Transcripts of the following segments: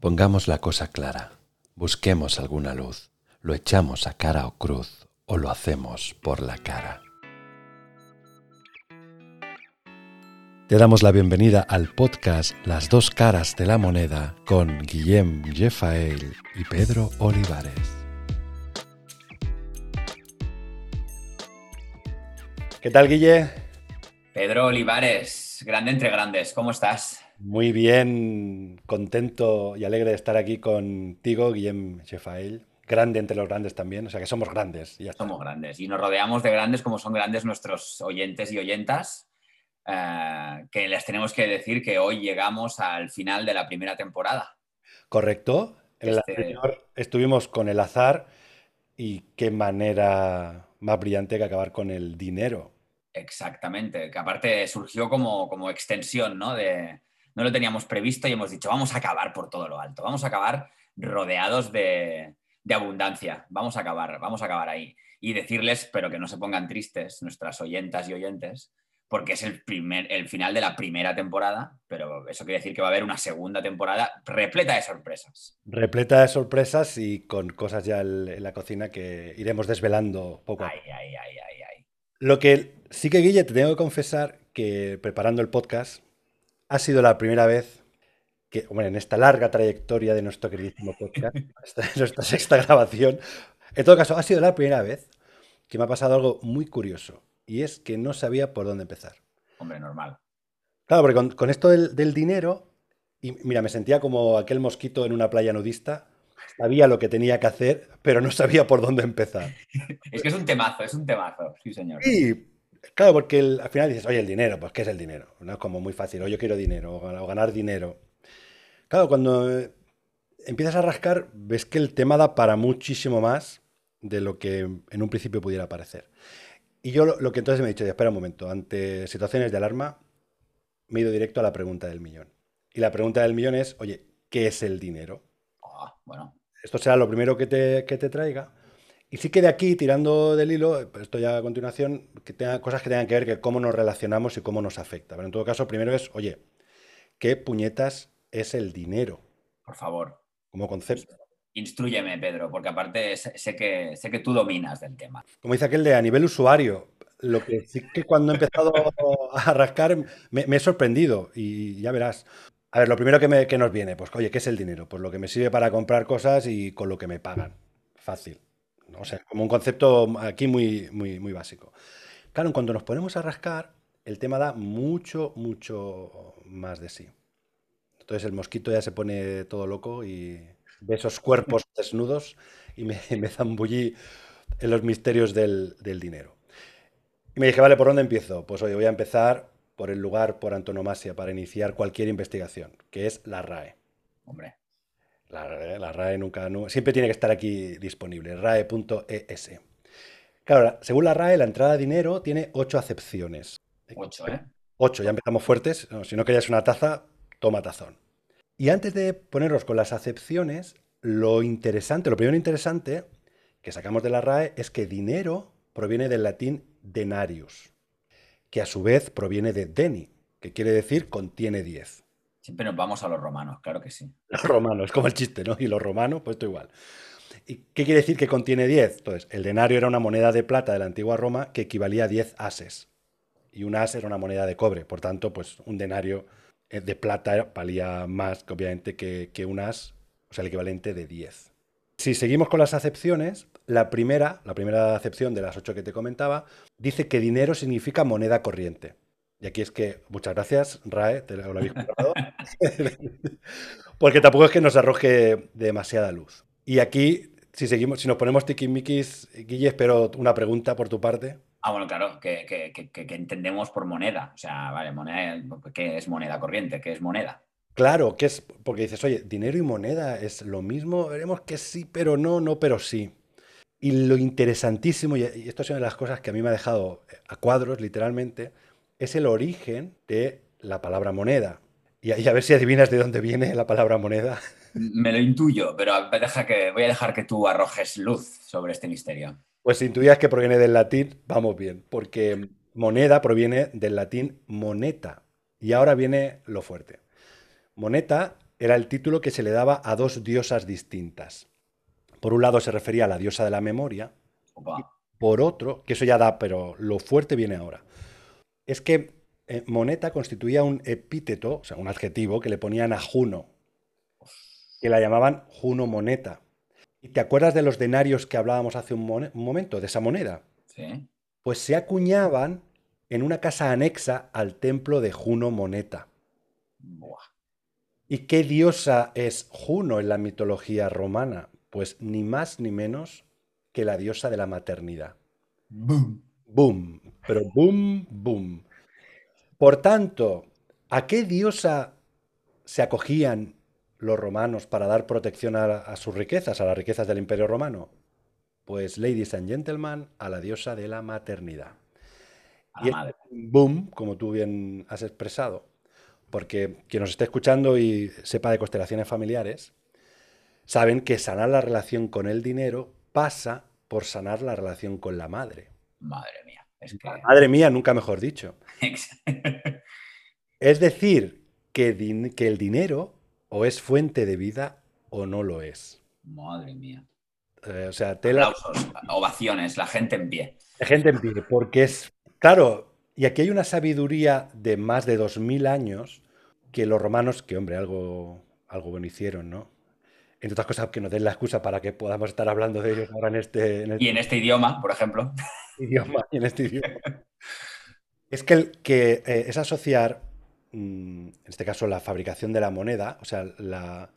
Pongamos la cosa clara, busquemos alguna luz, lo echamos a cara o cruz o lo hacemos por la cara. Te damos la bienvenida al podcast Las dos caras de la moneda con Guillem Jefael y Pedro Olivares. ¿Qué tal, Guille? Pedro Olivares, grande entre grandes, ¿cómo estás? Muy bien, contento y alegre de estar aquí contigo, Guillem Jefael. Grande entre los grandes también, o sea que somos grandes. Ya somos grandes y nos rodeamos de grandes como son grandes nuestros oyentes y oyentas eh, que les tenemos que decir que hoy llegamos al final de la primera temporada. Correcto. En la este anterior estuvimos con el azar y qué manera más brillante que acabar con el dinero. Exactamente, que aparte surgió como, como extensión, ¿no? De, no lo teníamos previsto y hemos dicho, vamos a acabar por todo lo alto, vamos a acabar rodeados de, de abundancia, vamos a acabar, vamos a acabar ahí. Y decirles, pero que no se pongan tristes, nuestras oyentas y oyentes, porque es el, primer, el final de la primera temporada, pero eso quiere decir que va a haber una segunda temporada repleta de sorpresas. Repleta de sorpresas y con cosas ya en la cocina que iremos desvelando poco ay, ay, Lo que sí que, Guille, te tengo que confesar que preparando el podcast ha sido la primera vez que, bueno, en esta larga trayectoria de nuestro queridísimo podcast, nuestra sexta grabación, en todo caso, ha sido la primera vez que me ha pasado algo muy curioso y es que no sabía por dónde empezar. Hombre, normal. Claro, porque con, esto del, dinero, y mira, me sentía como aquel mosquito en una playa nudista. Sabía lo que tenía que hacer, pero no sabía por dónde empezar. es que es un temazo, es un temazo, sí, señor. Y claro, porque al final dices, oye, el dinero, pues ¿qué es el dinero? No es como muy fácil, o yo quiero dinero, o ganar dinero. Claro, cuando eh, empiezas a rascar, ves que el tema da para muchísimo más de lo que en un principio pudiera parecer. Y yo lo, que entonces me he dicho, espera un momento, ante situaciones de alarma, me he ido directo a la pregunta del millón. Y la pregunta del millón es, oye, ¿qué es el dinero? Ah, bueno. Esto será lo primero que te, te traiga. Y sí que de aquí, tirando del hilo, esto ya a continuación, que tenga cosas que tengan que ver con cómo nos relacionamos y cómo nos afecta. Pero en todo caso, primero es, oye, ¿qué puñetas es el dinero? Por favor. Como concepto. Instruyeme, Pedro, porque aparte sé que, sé que tú dominas del tema. Como dice aquel de a nivel usuario, lo que sí que cuando he empezado a rascar me, he sorprendido y ya verás. A ver, lo primero que, me, que, nos viene, pues oye, ¿qué es el dinero? Pues lo que me sirve para comprar cosas y con lo que me pagan. Fácil. O sea, como un concepto aquí muy, muy, muy básico. Claro, cuando nos ponemos a rascar, el tema da mucho, mucho más de sí. Entonces el mosquito ya se pone todo loco y, de esos cuerpos desnudos y me, me zambullí en los misterios del, dinero. Y me dije, vale, ¿por dónde empiezo? Pues hoy voy a empezar por el lugar por antonomasia para iniciar cualquier investigación, que es la RAE. Hombre. La, RAE nunca, siempre tiene que estar aquí disponible, rae.es. Claro, según la RAE, la entrada de dinero tiene ocho acepciones. Ocho, ¿eh? Ocho, ya empezamos fuertes. si no querías una taza, toma tazón. Y antes de ponernos con las acepciones, lo interesante, lo primero interesante que sacamos de la RAE es que dinero proviene del latín denarius, que a su vez proviene de deni, que quiere decir contiene 10. Siempre nos vamos a los romanos, claro que sí. Los romanos, es como el chiste, ¿no? Y los romanos, pues esto igual. ¿Y qué quiere decir que contiene 10? Entonces, el denario era una moneda de plata de la antigua Roma que equivalía a 10 ases. Y un as era una moneda de cobre, por tanto, pues un denario eh, de plata valía más, obviamente, que, que un as, o sea, el equivalente de 10. Si seguimos con las acepciones, la primera, la primera acepción de las ocho que te comentaba, dice que dinero significa moneda corriente. Y aquí es que, muchas gracias, Rae, te lo habéis comprado. Porque tampoco es que nos arroje demasiada luz. Y aquí, si seguimos, si nos ponemos tiquismiquis, Guille, espero una pregunta por tu parte. Ah, bueno, claro, que, entendemos por moneda. O sea, vale, moneda, ¿qué es moneda corriente? ¿Qué es moneda? Claro, que es, porque dices, oye, dinero y moneda es lo mismo, veremos que sí, pero no, no, pero sí. Y lo interesantísimo, y esto es una de las cosas que a mí me ha dejado a cuadros, literalmente, es el origen de la palabra moneda. Y, a ver si adivinas de dónde viene la palabra moneda. Me lo intuyo, pero que, voy a dejar que tú arrojes luz sobre este misterio. Pues si intuías que proviene del latín, vamos bien, porque moneda proviene del latín moneta. Y ahora viene lo fuerte. Moneta era el título que se le daba a dos diosas distintas. Por un lado se refería a la diosa de la memoria, Opa. por otro, que eso ya da, pero lo fuerte viene ahora, es que eh, moneta constituía un epíteto, o sea, un adjetivo que le ponían a Juno, que la llamaban Juno Moneta. ¿Y te acuerdas de los denarios que hablábamos hace un, momento, de esa moneda? Sí. Pues se acuñaban en una casa anexa al templo de Juno Moneta. Buah. ¿Y qué diosa es Juno en la mitología romana? Pues ni más ni menos que la diosa de la maternidad. Boom, pero boom, boom. Por tanto, ¿a qué diosa se acogían los romanos para dar protección a, a sus riquezas, a las riquezas del Imperio Romano? Pues, ladies and gentlemen, a la diosa de la maternidad. Y es boom, como tú bien has expresado, porque quien nos esté escuchando y sepa de constelaciones familiares, saben que sanar la relación con el dinero pasa por sanar la relación con la madre. Madre mía. Es que. Madre mía, nunca mejor dicho. Es decir, que, el dinero o es fuente de vida o no lo es. Madre mía. Eh, o sea, tela Aplausos, ovaciones, la gente en pie. de gente en pie, porque es, claro, y aquí hay una sabiduría de más de 2000 años que los romanos, que hombre, algo, algo bueno hicieron, ¿no? Entre otras cosas, que nos den la excusa para que podamos estar hablando de ellos ahora en este, en este Y en este idioma, por ejemplo. Idioma y en este idioma. Es que, el- que eh, es asociar, mm, en este caso, la fabricación de la moneda, o sea, la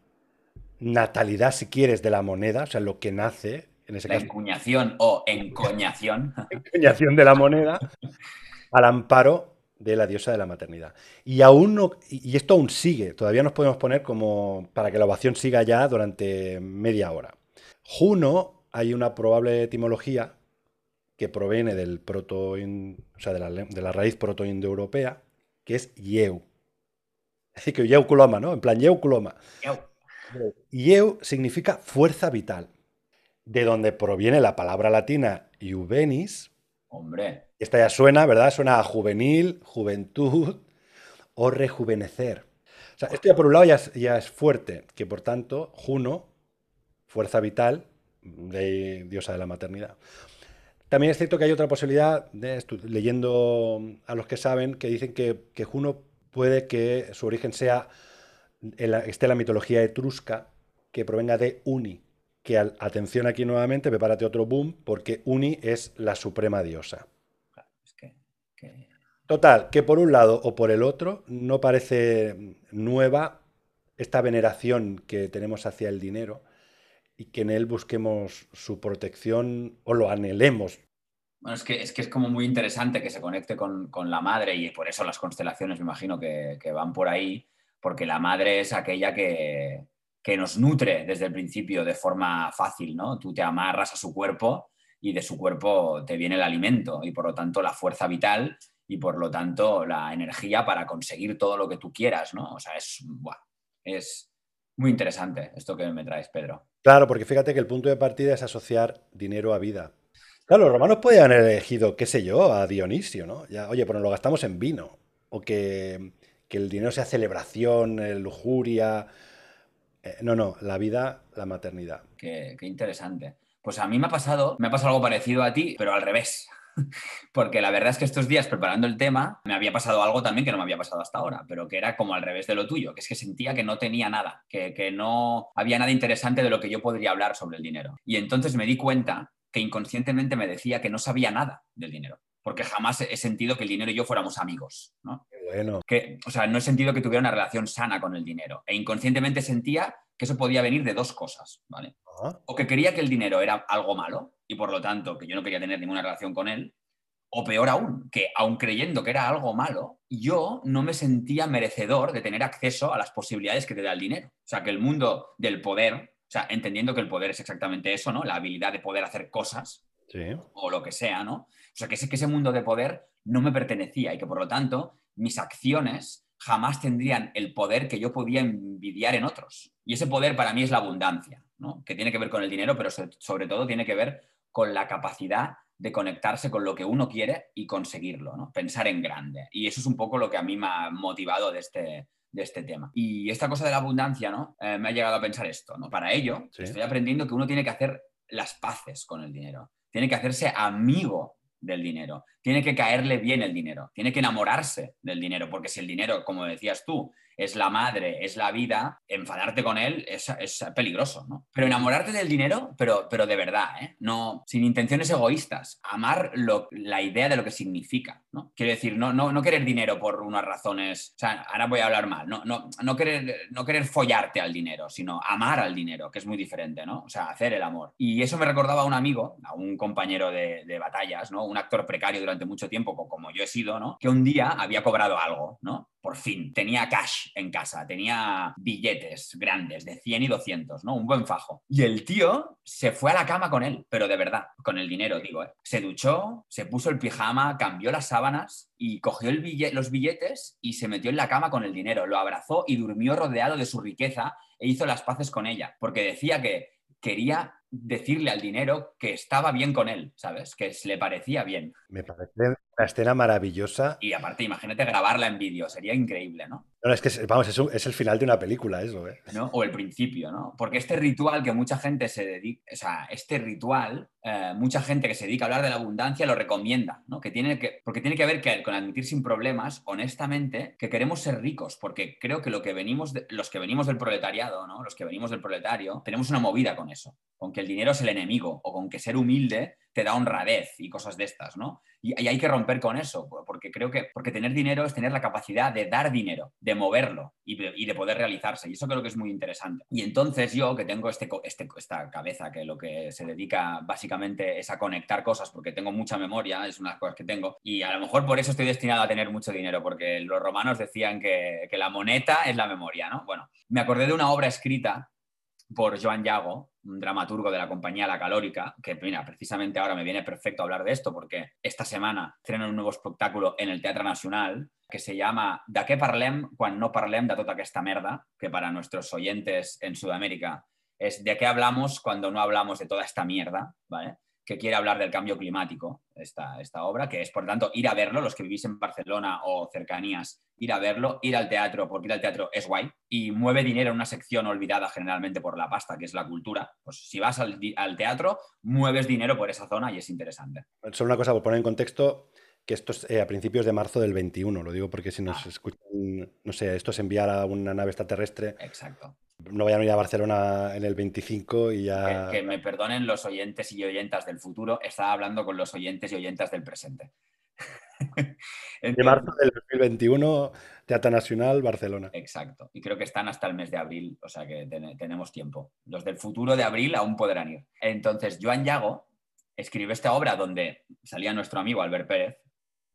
natalidad, si quieres, de la moneda, o sea, lo que nace, en ese La caso, encuñación o encoñación. encuñación de la moneda, al amparo de la diosa de la maternidad. Y aún no, y esto aún sigue, todavía nos podemos poner como para que la ovación siga ya durante media hora. Juno, hay una probable etimología que proviene del proto, o sea, de la, de la raíz proto-indoeuropea, que es yeu. Así que yeu culoma, ¿no? En plan yeu culoma. Ieu significa fuerza vital, de donde proviene la palabra latina iuvenis. Hombre, Esta ya suena, ¿verdad? Suena a juvenil, juventud o rejuvenecer. O sea, esto ya por un lado ya es, ya es fuerte, que por tanto, Juno, fuerza vital, de diosa de la maternidad. También es cierto que hay otra posibilidad, de leyendo a los que saben, que dicen que, que Juno puede que su origen sea, en la- esté en la mitología etrusca, que provenga de Uni. Que al- atención aquí nuevamente, prepárate otro boom, porque Uni es la suprema diosa. es que, que- Total, que por un lado o por el otro no parece nueva esta veneración que tenemos hacia el dinero y que en él busquemos su protección o lo anhelemos. Bueno, es que, es que es como muy interesante que se conecte con, con la madre y por eso las constelaciones me imagino que, que van por ahí, porque la madre es aquella que, que nos nutre desde el principio de forma fácil, ¿no? Tú te amarras a su cuerpo y de su cuerpo te viene el alimento y por lo tanto la fuerza vital y por lo tanto la energía para conseguir todo lo que tú quieras, ¿no? O sea, es, es muy interesante esto que me traes, Pedro. Claro, porque fíjate que el punto de partida es asociar dinero a vida. Claro, los romanos podían haber elegido, qué sé yo, a Dionisio, ¿no? Ya, oye, pues nos lo gastamos en vino. O que, que el dinero sea celebración, eh, lujuria. Eh, no, no, la vida, la maternidad. Qué, qué interesante. Pues a mí me ha pasado, me ha pasado algo parecido a ti, pero al revés. Porque la verdad es que estos días preparando el tema me había pasado algo también que no me había pasado hasta ahora, pero que era como al revés de lo tuyo, que es que sentía que no tenía nada, que, que no había nada interesante de lo que yo podría hablar sobre el dinero. Y entonces me di cuenta que inconscientemente me decía que no sabía nada del dinero, porque jamás he sentido que el dinero y yo fuéramos amigos, ¿no? Bueno. que, o sea, no he sentido que tuviera una relación sana con el dinero. E inconscientemente sentía que eso podía venir de dos cosas, ¿vale? Ah, O que creía que el dinero era algo malo y por lo tanto que yo no quería tener ninguna relación con él. O peor aún, que aun creyendo que era algo malo, yo no me sentía merecedor de tener acceso a las posibilidades que te da el dinero. O sea, que el mundo del poder, o sea, entendiendo que el poder es exactamente eso, ¿no? La habilidad de poder hacer cosas, sí. o lo que sea, ¿no? O sea, que ese, que ese mundo de poder no me pertenecía y que por lo tanto mis acciones jamás tendrían el poder que yo podía envidiar en otros. Y ese poder para mí es la abundancia, ¿no? Que tiene que ver con el dinero, pero so- sobre todo tiene que ver con la capacidad de conectarse con lo que uno quiere y conseguirlo, ¿no? Pensar en grande. Y eso es un poco lo que a mí me ha motivado de este, de este tema. Y esta cosa de la abundancia, ¿no? Eh, me ha llegado a pensar esto, ¿no? Para ello, estoy aprendiendo que uno tiene que hacer las paces con el dinero, tiene que hacerse amigo del dinero, tiene que caerle bien el dinero, tiene que enamorarse del dinero, porque si el dinero, como decías tú, es la madre, es la vida, enfadarte con él es, peligroso, ¿no? Pero enamorarte del dinero, pero, pero de verdad, ¿eh? No, sin intenciones egoístas, amar la idea de lo que significa, ¿no? Quiero decir, no, no, no querer dinero por unas razones, o sea, ahora voy a hablar mal, no, no, no, querer, no querer follarte al dinero, sino amar al dinero, que es muy diferente, ¿no? O sea, hacer el amor. Y eso me recordaba a un amigo, a un compañero de, de batallas, ¿no? Un actor precario durante mucho tiempo, como yo he sido, ¿no? Que un día había cobrado algo, ¿no? Por fin, tenía cash en casa, tenía billetes grandes de 100 y 200, ¿no? Un buen fajo. Y el tío se fue a la cama con él, pero de verdad, con el dinero, digo, ¿eh? Se duchó, se puso el pijama, cambió las sábanas y cogió el los billetes y se metió en la cama con el dinero, lo abrazó y durmió rodeado de su riqueza e hizo las paces con ella, porque decía que quería decirle al dinero que estaba bien con él, ¿sabes? Que le parecía bien. Me parece una escena maravillosa. Y aparte, imagínate grabarla en vídeo, sería increíble, ¿no? No, es que, vamos, es, el final de una película eso, ¿eh? O el principio, ¿no? Porque este ritual que mucha gente se dedica, o sea, este ritual, eh, mucha gente que se dedica a hablar de la abundancia lo recomienda, ¿no? Que tiene que, porque tiene que ver que, con admitir sin problemas, honestamente, que queremos ser ricos, porque creo que, lo que venimos los que venimos del proletariado, ¿no? Los que venimos del proletario, tenemos una movida con eso, con que el dinero es el enemigo, o con que ser humilde te da honradez y cosas de estas, ¿no? Y, hay que romper con eso, porque creo que porque tener dinero es tener la capacidad de dar dinero, de moverlo y de, poder realizarse. Y eso creo que es muy interesante. Y entonces yo, que tengo este, este, esta cabeza que lo que se dedica básicamente es a conectar cosas, porque tengo mucha memoria, es una de las cosas que tengo, y a lo mejor por eso estoy destinado a tener mucho dinero, porque los romanos decían que, que la moneta es la memoria, ¿no? Bueno, me acordé de una obra escrita por Joan Yago, un dramaturgo de la compañía La Calórica, que mira, precisamente ahora me viene perfecto hablar de esto porque esta semana estreno un nuevo espectáculo en el Teatro Nacional que se llama ¿De qué parlem cuando no parlem de tota aquesta merda? que para nuestros oyentes en Sudamérica es ¿de qué hablamos cuando no hablamos de toda esta mierda? ¿vale? que quiere hablar del cambio climático, esta, esta obra, que es, por tanto, ir a verlo, los que vivís en Barcelona o cercanías, ir a verlo, ir al teatro, porque ir al teatro es guay, y mueve dinero en una sección olvidada generalmente por la pasta, que es la cultura. Pues si vas al, teatro, mueves dinero por esa zona y es interesante. Solo una cosa, por poner en contexto, que esto es eh, a principios de marzo del 21, lo digo porque si nos ah. escuchan, no sé, esto es enviar a una nave extraterrestre. Exacto no vayan a ir a Barcelona en el 25 y ya... Que, me perdonen los oyentes y oyentas del futuro, estaba hablando con los oyentes y oyentas del presente. de marzo del 2021, Teatro Nacional, Barcelona. Exacto. Y creo que están hasta el mes de abril, o sea que tenemos tiempo. Los del futuro de abril aún podrán ir. Entonces, Joan Yago escribió esta obra donde salía nuestro amigo Albert Pérez.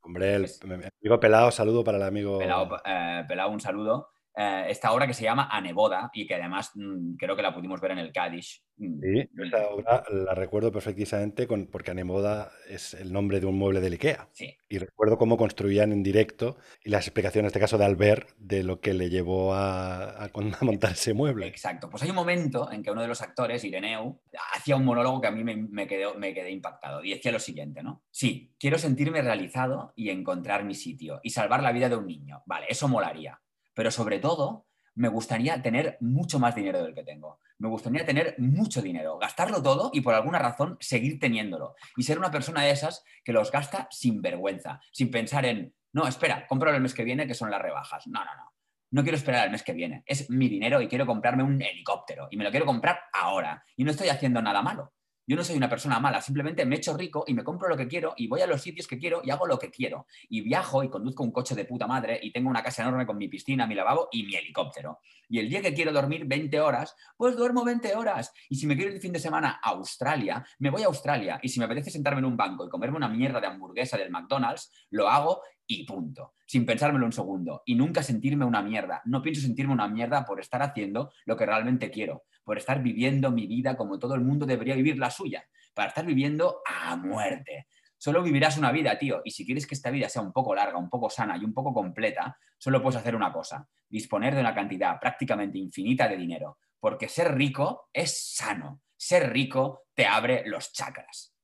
Hombre, el, amigo Pelado, saludo para el amigo. Pelado, eh, Pelado un saludo. Eh, esta obra que se llama Aneboda y que además mm, creo que la pudimos ver en el Cádiz. Mm, sí, esta obra la recuerdo perfectamente con, porque Aneboda es el nombre de un mueble del IKEA. Sí. Y recuerdo cómo construían en directo y las explicaciones, en este caso de Albert, de lo que le llevó a, montar ese mueble. Exacto. Pues hay un momento en que uno de los actores, Ireneu, hacía un monólogo que a mí me, me, quedó, me quedé impactado y decía lo siguiente, ¿no? Sí, quiero sentirme realizado y encontrar mi sitio y salvar la vida de un niño. Vale, eso molaría pero sobre todo me gustaría tener mucho más dinero del que tengo. Me gustaría tener mucho dinero, gastarlo todo y por alguna razón seguir teniéndolo. Y ser una persona de esas que los gasta sin vergüenza, sin pensar en, no, espera, compro el mes que viene que son las rebajas. No, no, no. No quiero esperar al mes que viene. Es mi dinero y quiero comprarme un helicóptero. Y me lo quiero comprar ahora. Y no estoy haciendo nada malo. Yo no soy una persona mala, simplemente me echo rico y me compro lo que quiero y voy a los sitios que quiero y hago lo que quiero. Y viajo y conduzco un coche de puta madre y tengo una casa enorme con mi piscina, mi lavabo y mi helicóptero. Y el día que quiero dormir 20 horas, pues duermo 20 horas. Y si me quiero ir el fin de semana a Australia, me voy a Australia. Y si me apetece sentarme en un banco y comerme una mierda de hamburguesa del McDonald's, lo hago y punto, sin pensármelo un segundo. Y nunca sentirme una mierda. No pienso sentirme una mierda por estar haciendo lo que realmente quiero por estar viviendo mi vida como todo el mundo debería vivir la suya, para estar viviendo a muerte. Solo vivirás una vida, tío, y si quieres que esta vida sea un poco larga, un poco sana y un poco completa, solo puedes hacer una cosa, disponer de una cantidad prácticamente infinita de dinero, porque ser rico es sano, ser rico te abre los chakras.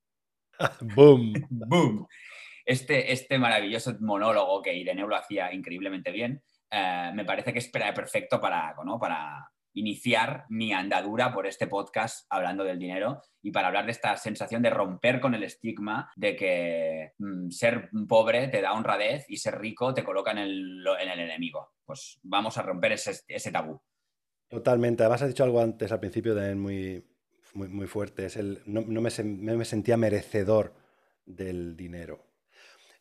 ¡Boom! ¡Boom! Este, este maravilloso monólogo que Ireneo lo hacía increíblemente bien, eh, me parece que es perfecto para, iniciar mi andadura por este podcast hablando del dinero y para hablar de esta sensación de romper con el estigma de que mm, ser pobre te da honradez y ser rico te coloca en el, en el enemigo. Pues vamos a romper ese, tabú. Totalmente. Además has dicho algo antes al principio también muy, muy, fuerte. Es el, no, me sentía merecedor del dinero.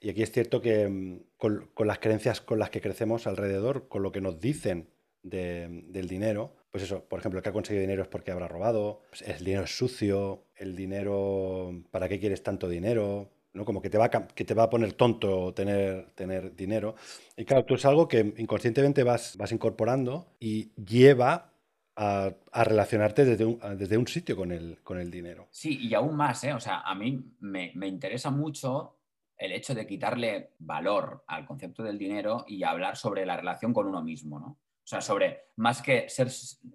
Y aquí es cierto que mm, con, las creencias con las que crecemos alrededor, con lo que nos dicen del dinero, pues eso, por ejemplo, el que ha conseguido dinero es porque habrá robado, pues el dinero es sucio, el dinero, ¿para qué quieres tanto dinero? ¿no? Como que te, va a, que te va a poner tonto tener, tener dinero. Y claro, tú es algo que inconscientemente vas, vas incorporando y lleva a, relacionarte desde un, desde un sitio con el, con el dinero. Sí, y aún más, ¿eh? O sea, a mí me, me interesa mucho el hecho de quitarle valor al concepto del dinero y hablar sobre la relación con uno mismo, ¿no? O sea, sobre más que ser,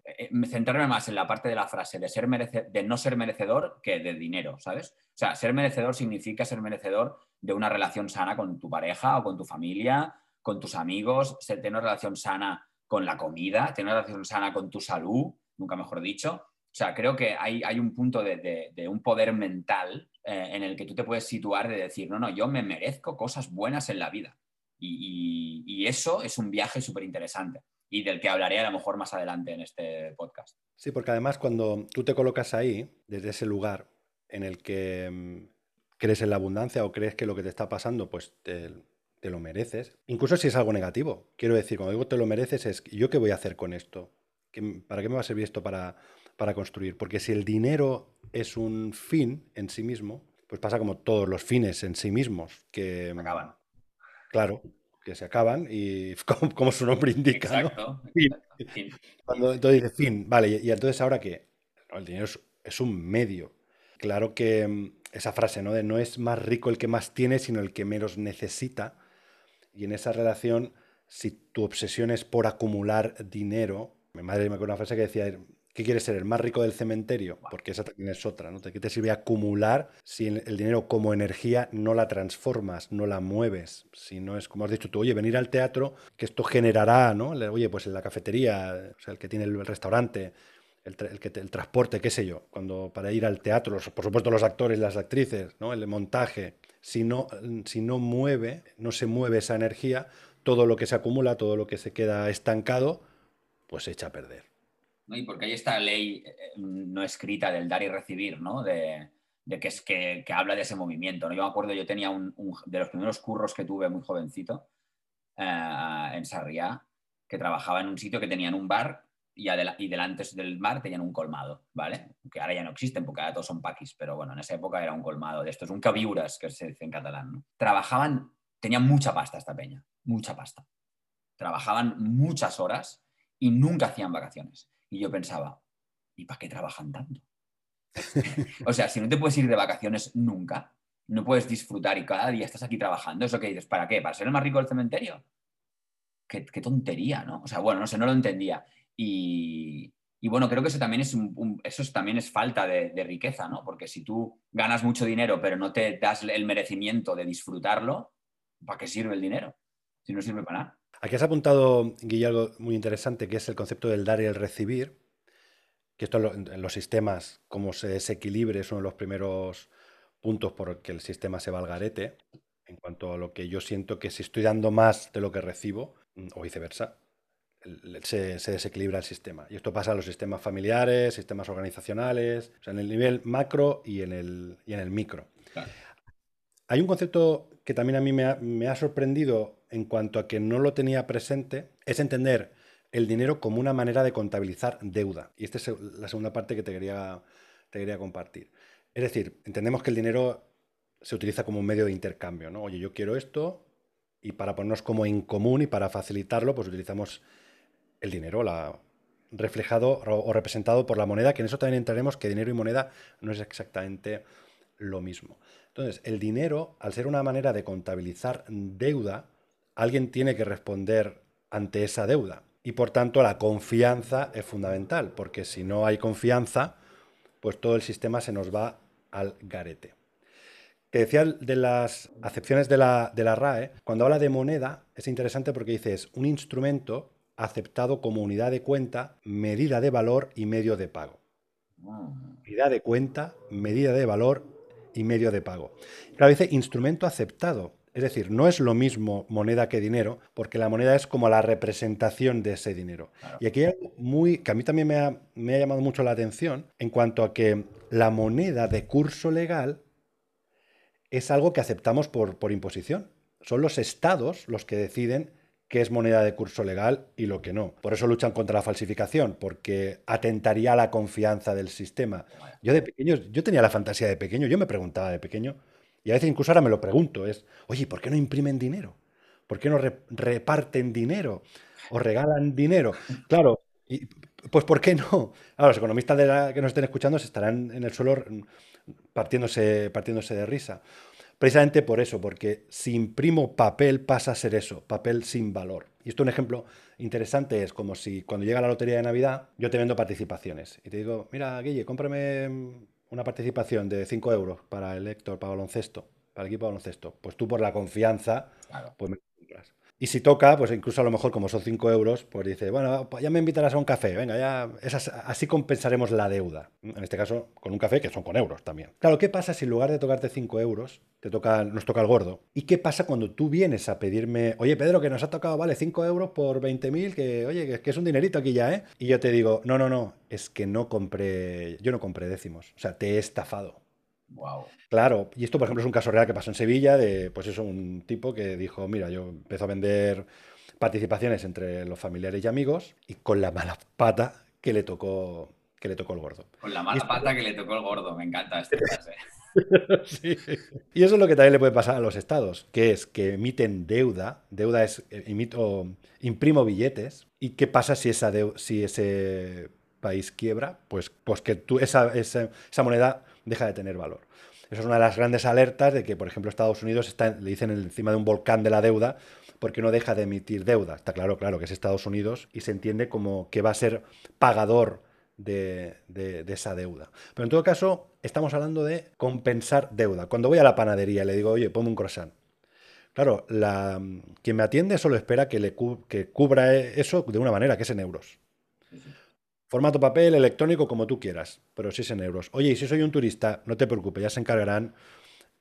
eh, centrarme más en la parte de la frase de, ser de no ser merecedor que de dinero, ¿sabes? O sea, ser merecedor significa ser merecedor de una relación sana con tu pareja o con tu familia, con tus amigos, tener una relación sana con la comida, tener una relación sana con tu salud, nunca mejor dicho. O sea, creo que hay, hay un punto de, un poder mental eh, en el que tú te puedes situar de decir, no, no, yo me merezco cosas buenas en la vida. Y, eso es un viaje súper interesante y del que hablaré a lo mejor más adelante en este podcast. Sí, porque además cuando tú te colocas ahí, desde ese lugar en el que mm, crees en la abundancia o crees que lo que te está pasando, pues te lo mereces, incluso si es algo negativo. Quiero decir, cuando digo te lo mereces es, ¿yo qué voy a hacer con esto? ¿Para qué me va a servir esto para, para construir. Porque si el dinero es un fin en sí mismo, pues pasa como todos los fines en sí mismos, que acaban. Claro, que se acaban y como, su nombre indica. Exacto, Cuando entonces dice fin, vale, y, entonces ahora que el dinero es, un medio. Claro que mm, esa frase, ¿no? De no es más rico el que más tiene, sino el que menos necesita. Y en esa relación, si tu obsesión es por acumular dinero, mi madre me acuerdo una frase que decía, ¿Qué quieres ser? ¿El más rico del cementerio? Porque esa también es otra, ¿no? ¿Qué te sirve acumular si el dinero como energía no la transformas, no la mueves? Si no es, como has dicho tú, oye, venir al teatro, que esto generará, ¿no? Oye, pues en la cafetería, o sea, el que tiene el restaurante, el, que el, transporte, qué sé yo, cuando para ir al teatro, por supuesto los actores las actrices, ¿no? El montaje, si no, si no mueve, no se mueve esa energía, todo lo que se acumula, todo lo que se queda estancado, pues se echa a perder. Y porque hay esta ley eh, no escrita del dar y recibir, ¿no? De, que, es, que, habla de ese movimiento. ¿no? Yo me acuerdo, yo tenía un, de los primeros curros que tuve muy jovencito eh, en Sarriá, que trabajaba en un sitio que tenían un bar y, y delante del bar tenían un colmado, ¿vale? Que ahora ya no existen porque ahora todos son paquis, pero bueno, en esa época era un colmado de estos, un cabiuras, que se dice en catalán, ¿no? Trabajaban, tenían mucha pasta esta peña, mucha pasta. Trabajaban muchas horas y nunca hacían vacaciones. Y yo pensaba, ¿y para qué trabajan tanto? o sea, si no te puedes ir de vacaciones nunca, no puedes disfrutar y cada día estás aquí trabajando, eso que dices, ¿para qué? ¿Para ser el más rico del cementerio? Qué, tontería, ¿no? O sea, bueno, no sé, no lo entendía. Y, bueno, creo que eso también es, eso también es falta de, de, riqueza, ¿no? Porque si tú ganas mucho dinero pero no te das el merecimiento de disfrutarlo, ¿para qué sirve el dinero? Si no sirve para nada. Aquí has apuntado, Guillermo, algo muy interesante, que es el concepto del dar y el recibir, que esto en los sistemas, como se desequilibre, es uno de los primeros puntos por el que el sistema se va al garete, en cuanto a lo que yo siento que si estoy dando más de lo que recibo, o viceversa, se, desequilibra el sistema. Y esto pasa en los sistemas familiares, sistemas organizacionales, o sea, en el nivel macro y en el, y en el micro. Hay un concepto que también a mí me ha, sorprendido en cuanto a que no lo tenía presente, es entender el dinero como una manera de contabilizar deuda. Y esta es la segunda parte que te quería, te quería compartir. Es decir, entendemos que el dinero se utiliza como un medio de intercambio, ¿no? Oye, yo quiero esto y para ponernos como en común y para facilitarlo, pues utilizamos el dinero, la, reflejado o representado por la moneda, que en eso también entraremos que dinero y moneda no es exactamente lo mismo. Entonces, el dinero, al ser una manera de contabilizar deuda, alguien tiene que responder ante esa deuda. Y por tanto, la confianza es fundamental, porque si no hay confianza, pues todo el sistema se nos va al garete. Te decía de las acepciones de la, de la RAE, cuando habla de moneda es interesante porque dice es un instrumento aceptado como unidad de cuenta, medida de valor y medio de pago. Unidad de cuenta, medida de valor y medio de pago. Claro, dice instrumento aceptado. Es decir, no es lo mismo moneda que dinero, porque la moneda es como la representación de ese dinero. Y aquí hay algo muy, que a mí también me ha, me ha llamado mucho la atención, en cuanto a que la moneda de curso legal es algo que aceptamos por, por imposición. Son los estados los que deciden qué es moneda de curso legal y lo que no. Por eso luchan contra la falsificación, porque atentaría a la confianza del sistema. Yo de pequeño, yo tenía la fantasía de pequeño, yo me preguntaba de pequeño, y a veces incluso ahora me lo pregunto, es, oye, ¿por qué no imprimen dinero? ¿Por qué no reparten dinero? ¿O regalan dinero? Claro, y, pues ¿por qué no? Ahora, los economistas de que nos estén escuchando se estarán en el suelo partiéndose, partiéndose de risa. Precisamente por eso, porque si imprimo papel pasa a ser eso, papel sin valor. Y esto un ejemplo interesante es como si cuando llega la lotería de Navidad yo te vendo participaciones y te digo, mira, Guille, cómprame una participación de 5 euros para el Héctor, para baloncesto, para el equipo de baloncesto. Pues tú por la confianza, pues me. Y si toca, pues incluso a lo mejor como son 5 euros, pues dice, bueno, ya me invitarás a un café, venga, ya, así compensaremos la deuda. En este caso, con un café que son con euros también. Claro, ¿qué pasa si en lugar de tocarte 5 euros, te toca, nos toca el gordo? ¿Y qué pasa cuando tú vienes a pedirme, oye Pedro, que nos ha tocado, vale, 5 euros por 20.000, que oye, que es un dinerito aquí ya, ¿eh? Y yo te digo, no, no, no, es que no compré, yo no compré décimos, o sea, te he estafado. Wow. Claro, y esto, por ejemplo, es un caso real que pasó en Sevilla, de, pues eso, un tipo que dijo, mira, yo empezó a vender participaciones entre los familiares y amigos y con la mala pata que le tocó, que le tocó el gordo. Con la mala pata que le tocó el gordo, me encanta esta frase. sí. Y eso es lo que también le puede pasar a los estados, que es que emiten deuda, deuda es, eh, emito, imprimo billetes, y qué pasa si, esa si ese país quiebra, pues, pues que tú, esa, esa, esa moneda deja de tener valor. Esa es una de las grandes alertas de que, por ejemplo, Estados Unidos le dicen encima de un volcán de la deuda porque no deja de emitir deuda. Está claro, claro, que es Estados Unidos y se entiende como que va a ser pagador de, esa deuda. Pero en todo caso, estamos hablando de compensar deuda. Cuando voy a la panadería le digo, oye, ponme un croissant. Claro, la, quien me atiende solo espera que, le que cubra eso de una manera, que es en euros. Formato papel, electrónico, como tú quieras, pero si es en euros. Oye, y si soy un turista, no te preocupes, ya se encargarán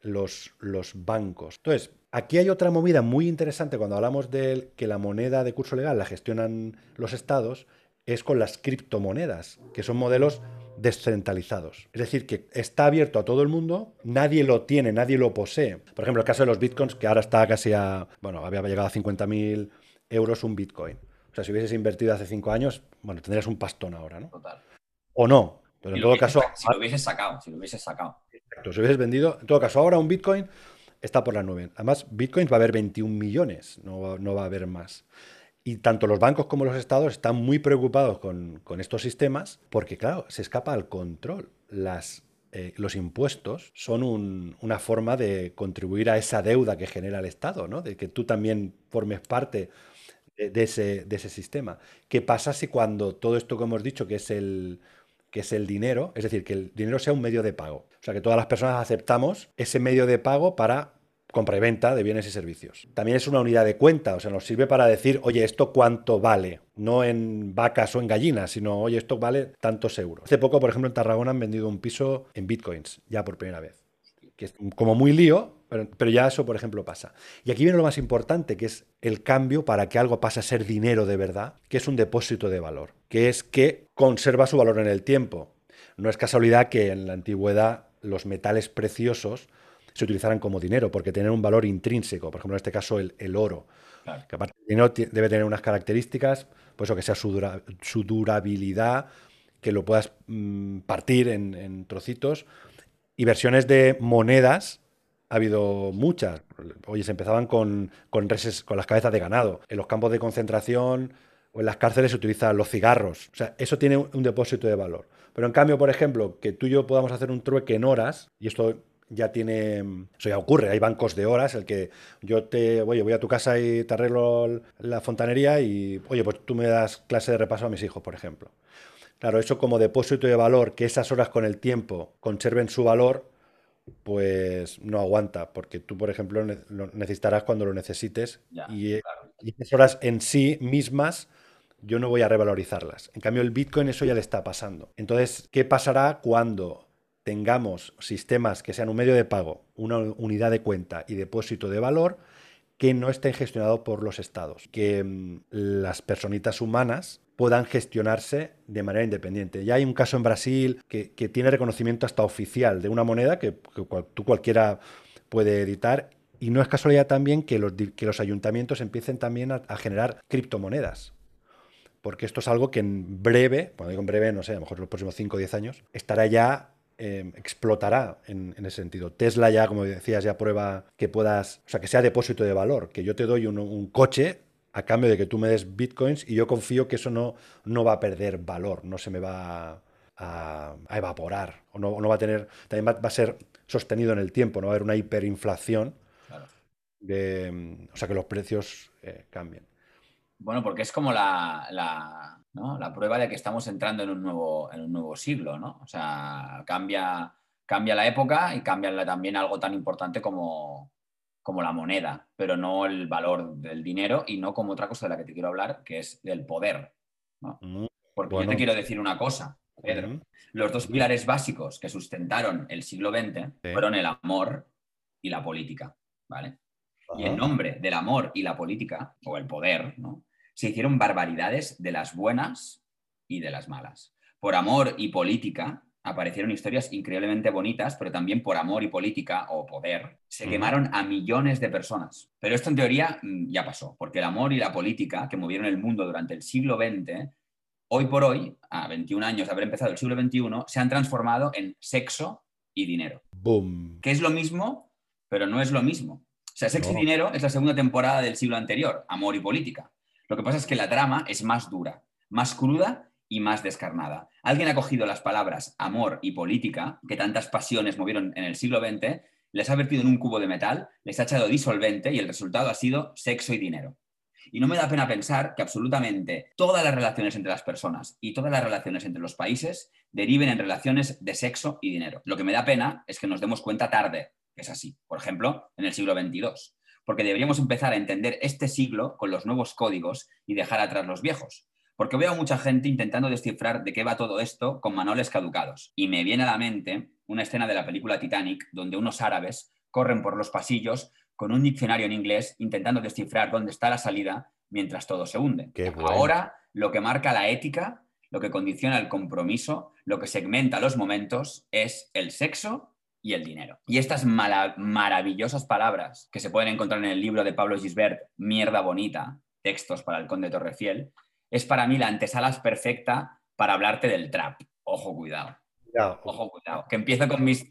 los, los bancos. Entonces, aquí hay otra movida muy interesante cuando hablamos de que la moneda de curso legal la gestionan los estados, es con las criptomonedas, que son modelos descentralizados. Es decir, que está abierto a todo el mundo, nadie lo tiene, nadie lo posee. Por ejemplo, el caso de los bitcoins, que ahora está casi a, bueno, había llegado a 50.000 euros un bitcoin. O sea, si hubieses invertido hace cinco años, bueno, tendrías un pastón ahora, ¿no? Total. O no, pero en todo caso... Si lo hubieses sacado, si lo hubieses sacado. Exacto, si hubieses vendido, en todo caso, ahora un Bitcoin está por la nube. Además, Bitcoin va a haber 21 millones, no, no va a haber más. Y tanto los bancos como los estados están muy preocupados con, con estos sistemas porque, claro, se escapa al control. Las, eh, los impuestos son un, una forma de contribuir a esa deuda que genera el Estado, ¿no? De que tú también formes parte de, ese, de ese sistema. ¿Qué pasa si cuando todo esto que hemos dicho, que es el que es el dinero, es decir, que el dinero sea un medio de pago. O sea, que todas las personas aceptamos ese medio de pago para compra y venta de bienes y servicios. También es una unidad de cuenta, o sea, nos sirve para decir, oye, ¿esto cuánto vale? No en vacas o en gallinas, sino, oye, esto vale tantos euros. Hace poco, por ejemplo, en Tarragona han vendido un piso en bitcoins, ya por primera vez. Que es como muy lío, pero, ya eso, por ejemplo, pasa. Y aquí viene lo más importante, que es el cambio para que algo pase a ser dinero de verdad, que es un depósito de valor, que es que conserva su valor en el tiempo. No es casualidad que en la antigüedad los metales preciosos se utilizaran como dinero, porque tienen un valor intrínseco, por ejemplo, en este caso el, oro. Que aparte el dinero debe tener unas características, pues eso que sea su, durabilidad, que lo puedas mm, partir en, en trocitos, y versiones de monedas ha habido muchas. Oye, se empezaban con, con, reses, con las cabezas de ganado. En los campos de concentración o en las cárceles se utilizan los cigarros. O sea, eso tiene un, depósito de valor. Pero en cambio, por ejemplo, que tú y yo podamos hacer un trueque en horas, y esto ya tiene. Eso ya ocurre, hay bancos de horas, el que yo te. Oye, voy a tu casa y te arreglo la fontanería y. Oye, pues tú me das clase de repaso a mis hijos, por ejemplo. Claro, eso como depósito de valor, que esas horas con el tiempo conserven su valor, pues no aguanta, porque tú, por ejemplo, lo necesitarás cuando lo necesites Ya, y, eh, claro. y esas horas en sí mismas yo no voy a revalorizarlas. En cambio, el Bitcoin eso ya le está pasando. Entonces, ¿qué pasará cuando tengamos sistemas que sean un medio de pago, una unidad de cuenta y depósito de valor que no estén gestionados por los estados? Que mm, las personitas humanas puedan gestionarse de manera independiente. Ya hay un caso en Brasil que, que tiene reconocimiento hasta oficial de una moneda que, tú cualquiera puede editar. Y no es casualidad también que los, que los ayuntamientos empiecen también a, a generar criptomonedas. Porque esto es algo que en breve, cuando digo en breve, no sé, a lo mejor en los próximos 5 o 10 años, estará ya, eh, explotará en, en ese sentido. Tesla ya, como decías, ya prueba que puedas, o sea, que sea depósito de valor, que yo te doy un, un coche a cambio de que tú me des bitcoins y yo confío que eso no, no va a perder valor, no se me va a, a evaporar, o no, va a tener, también va, va a ser sostenido en el tiempo, no va a haber una hiperinflación, Claro. de, mm, o sea, que los precios eh, cambien. Bueno, porque es como la, la, ¿no? la prueba de que estamos entrando en un nuevo, en un nuevo siglo, ¿no? O sea, cambia, cambia la época y cambia también algo tan importante como, como la moneda, pero no el valor del dinero y no como otra cosa de la que te quiero hablar, que es del poder. ¿no? Mm, Porque Bueno. yo te quiero decir una cosa, Pedro. Los dos pilares básicos que sustentaron el siglo XX Sí. fueron el amor y la política, ¿vale? Y en nombre del amor y la política, o el poder, ¿no? Se hicieron barbaridades de las buenas y de las malas. Por amor y política aparecieron historias increíblemente bonitas, pero también por amor y política o poder se quemaron a millones de personas. Pero esto en teoría mm, ya pasó, porque el amor y la política que movieron el mundo durante el siglo XX, hoy por hoy, a 21 años de haber empezado el siglo XXI, se han transformado en sexo y dinero Boom. que es lo mismo, pero no es lo mismo. O sea, Sexo y. Dinero es la segunda temporada del siglo anterior, Amor y Política. Lo que pasa es que la trama es más dura, más cruda y más descarnada. Alguien ha cogido las palabras amor y política, que tantas pasiones movieron en el siglo XX, les ha vertido en un cubo de metal, les ha echado disolvente y el resultado ha sido sexo y dinero. Y no me da pena pensar que absolutamente todas las relaciones entre las personas y todas las relaciones entre los países deriven en relaciones de sexo y dinero. Lo que me da pena es que nos demos cuenta tarde que es así. Por ejemplo, en el siglo XXII. Porque deberíamos empezar a entender este siglo con los nuevos códigos y dejar atrás los viejos. Porque veo a mucha gente intentando descifrar de qué va todo esto con manuales caducados. Y me viene a la mente una escena de la película Titanic donde unos árabes corren por los pasillos con un diccionario en inglés intentando descifrar dónde está la salida mientras todo se hunde. Bueno. Ahora lo que marca la ética, lo que condiciona el compromiso, lo que segmenta los momentos es el sexo y el dinero. Y estas maravillosas palabras que se pueden encontrar en el libro de Pablo Gisbert, Mierda Bonita, textos para el Conde Torrefiel, es para mí la antesala perfecta para hablarte del trap. Ojo, cuidado. Cuidado. Ojo, cuidado. Que empiezo con mis,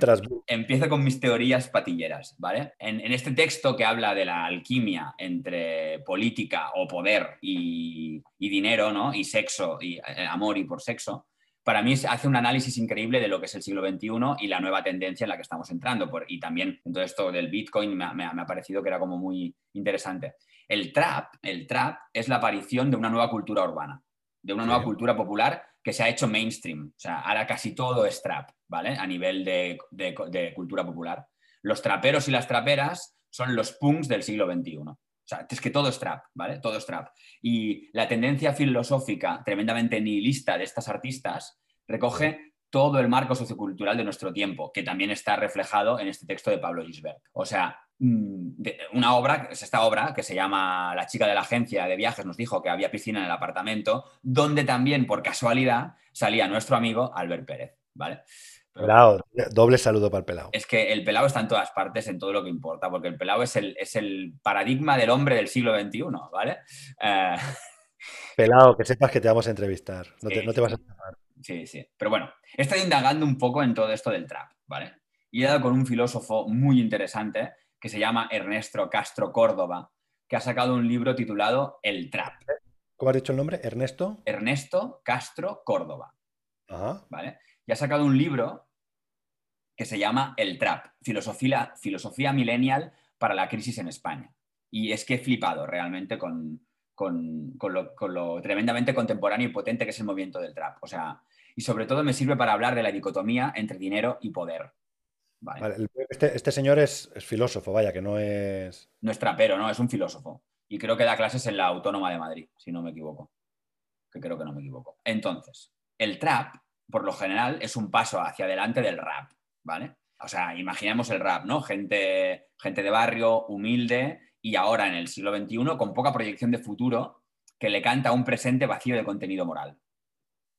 tras empiezo con mis teorías patilleras, ¿vale? En, en este texto que habla de la alquimia entre política o poder y, y dinero, ¿no? Y sexo, y eh, amor y por sexo, para mí hace un análisis increíble de lo que es el siglo XXI y la nueva tendencia en la que estamos entrando. Por- y también todo esto del Bitcoin me ha, me ha- me ha parecido que era como muy interesante. El trap, el trap es la aparición de una nueva cultura urbana, de una nueva Sí. cultura popular que se ha hecho mainstream. O sea, ahora casi todo es trap, ¿vale? A nivel de, de- de cultura popular. Los traperos y las traperas son los punks del siglo XXI. O sea, es que todo es trap, ¿vale? Todo es trap. Y la tendencia filosófica tremendamente nihilista de estas artistas recoge todo el marco sociocultural de nuestro tiempo, que también está reflejado en este texto de Pablo Gisbert. O sea, mm, una obra, es esta obra que se llama La chica de la agencia de viajes nos dijo que había piscina en el apartamento, donde también, por casualidad, salía nuestro amigo Albert Pérez, ¿vale? Pero- Pelao. Doble saludo para el pelado. es que el pelado está en todas partes, en todo lo que importa, porque el pelado es el, es el paradigma del hombre del siglo XXI, ¿vale? Eh, Pelado, que sepas que te vamos a entrevistar. No te, no te vas a sí. sí, sí. Pero bueno, he estado indagando un poco en todo esto del trap, ¿vale? Y he dado con un filósofo muy interesante que se llama Ernesto Castro Córdoba, que ha sacado un libro titulado El trap. ¿Cómo has dicho el nombre? ¿Ernesto? Ernesto Castro Córdoba. Ajá. ¿vale? Y ha sacado un libro que se llama El Trap, filosofía, filosofía millennial para la crisis en España. Y es que he flipado realmente con, con- con lo, con lo tremendamente contemporáneo y potente que es el movimiento del trap. O sea, y sobre todo me sirve para hablar de la dicotomía entre dinero y poder. este, este, señor es, filósofo, vaya, que no es... No es trapero, no, es un filósofo. Y creo que da clases en la Autónoma de Madrid, si no me equivoco. Que creo que no me equivoco. Entonces, el trap, por lo general, es un paso hacia adelante del rap, ¿vale? O sea, imaginemos el rap, ¿no? Gente, gente de barrio, humilde, y ahora en el siglo XXI con poca proyección de futuro que le canta un presente vacío de contenido moral.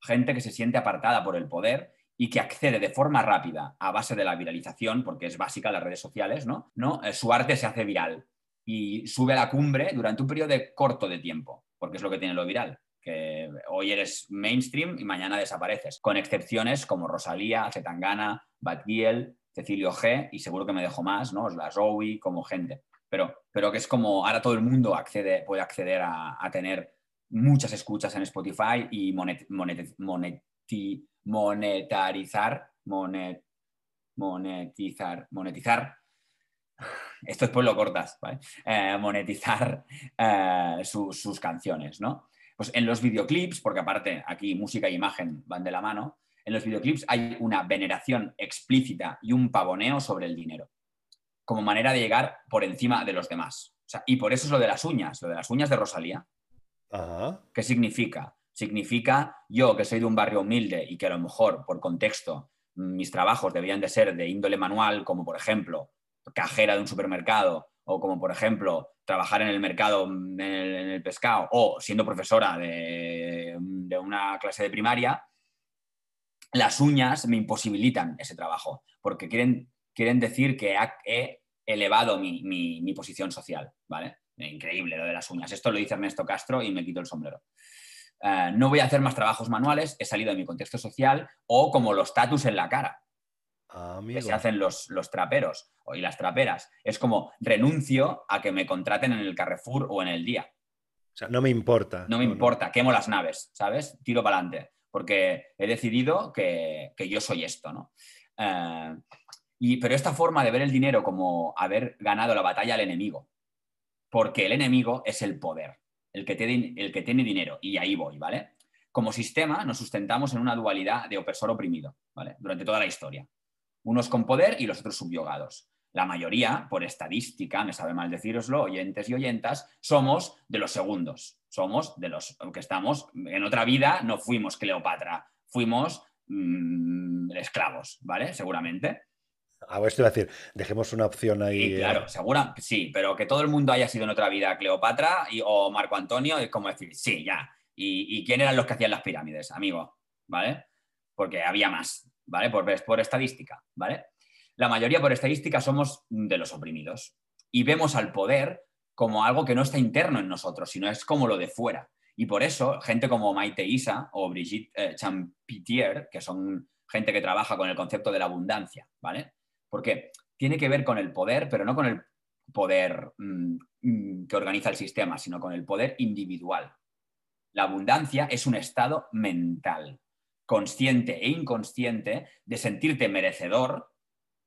Gente que se siente apartada por el poder y que accede de forma rápida a base de la viralización, porque es básica las redes sociales, ¿no? ¿no? Eh, su arte se hace viral y sube a la cumbre durante un periodo corto de tiempo, porque es lo que tiene lo viral, que hoy eres mainstream y mañana desapareces, con excepciones como Rosalía, Zetangana, Bad Giel, Cecilio G, y seguro que me dejo más, ¿no? La Zoe, como gente. Pero, pero que es como ahora todo el mundo puede acceder a, tener muchas escuchas en Spotify y monet, monetarizar, monet, monetizar, monetizar. Esto después lo cortas, ¿vale? Eh, monetizar eh, sus canciones, ¿no? Pues en los videoclips, porque aparte aquí música e imagen van de la mano, en los videoclips hay una veneración explícita y un pavoneo sobre el dinero, como manera de llegar por encima de los demás. y por eso es lo de las uñas, lo de las uñas de Rosalía. ¿Qué significa? Significa yo que soy de un barrio humilde y que a lo mejor, por contexto, mis trabajos debían de ser de índole manual, como por ejemplo cajera de un supermercado o como por ejemplo trabajar en el mercado, en el, pescado o siendo profesora de, una clase de primaria, las uñas me imposibilitan ese trabajo porque quieren, quieren decir que he elevado mi, posición social, ¿vale? Increíble lo de las uñas. Esto lo dice Ernesto Castro y me quito el sombrero. Eh, no voy a hacer más trabajos manuales, he salido de mi contexto social o como los tatus en la cara. Que se hacen los, los traperos y las traperas. Es como renuncio a que me contraten en el Carrefour o en el día. O sea, no me importa. No me importa, quemo las naves, ¿sabes? Tiro para adelante, porque he decidido que, yo soy esto, ¿no? Eh, y, pero esta forma de ver el dinero como haber ganado la batalla al enemigo, porque el enemigo es el poder, el que, tiene, el que tiene dinero, y ahí voy, ¿vale? Como sistema nos sustentamos en una dualidad de opresor oprimido, ¿vale? Durante toda la historia. Unos con poder y los otros subyugados la mayoría, por estadística, me sabe mal deciroslo, oyentes y oyentas, somos de los segundos. Somos de los que estamos, en otra vida no fuimos Cleopatra, fuimos mm, esclavos, ¿vale? Seguramente. Ah, esto iba a decir, dejemos una opción ahí. Eh. claro, segura, sí, pero que todo el mundo haya sido en otra vida Cleopatra y, o Marco Antonio, es como decir, sí, ya. ¿Y, quién eran los que hacían las pirámides, amigo? ¿Vale? Porque había más, ¿vale? Por, por estadística, ¿vale? la mayoría por estadística somos de los oprimidos y vemos al poder como algo que no está interno en nosotros, sino es como lo de fuera. Y por eso, gente como Maite Isa o Brigitte eh, Champitier, que son gente que trabaja con el concepto de la abundancia, ¿vale? Porque tiene que ver con el poder, pero no con el poder mm, mm, que organiza el sistema, sino con el poder individual. La abundancia es un estado mental, consciente e inconsciente, de sentirte merecedor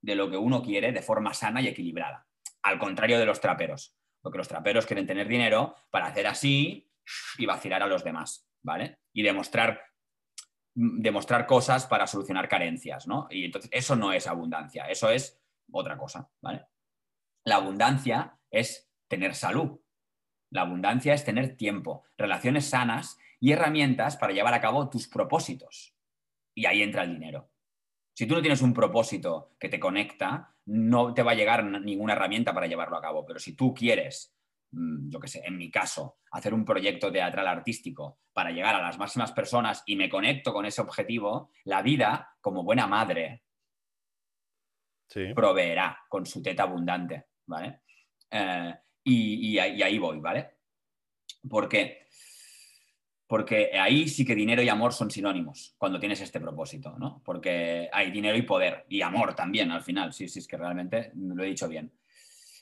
de lo que uno quiere de forma sana y equilibrada. Al contrario de los traperos, porque los traperos quieren tener dinero para hacer así y vacilar a los demás, ¿vale? Y demostrar, demostrar cosas para solucionar carencias, ¿no? Y entonces eso no es abundancia, eso es otra cosa, ¿vale? La abundancia es tener salud. La abundancia es tener tiempo, relaciones sanas y herramientas para llevar a cabo tus propósitos. Y ahí entra el dinero. Si tú no tienes un propósito que te conecta, no te va a llegar ninguna herramienta para llevarlo a cabo. Pero si tú quieres, mm, yo qué sé, en mi caso, hacer un proyecto teatral artístico para llegar a las máximas personas y me conecto con ese objetivo, la vida, como buena madre, proveerá con su teta abundante, ¿vale? Eh, y, y ahí voy, ¿vale? Porque porque ahí sí que dinero y amor son sinónimos cuando tienes este propósito, ¿no? Porque hay dinero y poder, y amor también al final, sí, sí, es que realmente lo he dicho bien.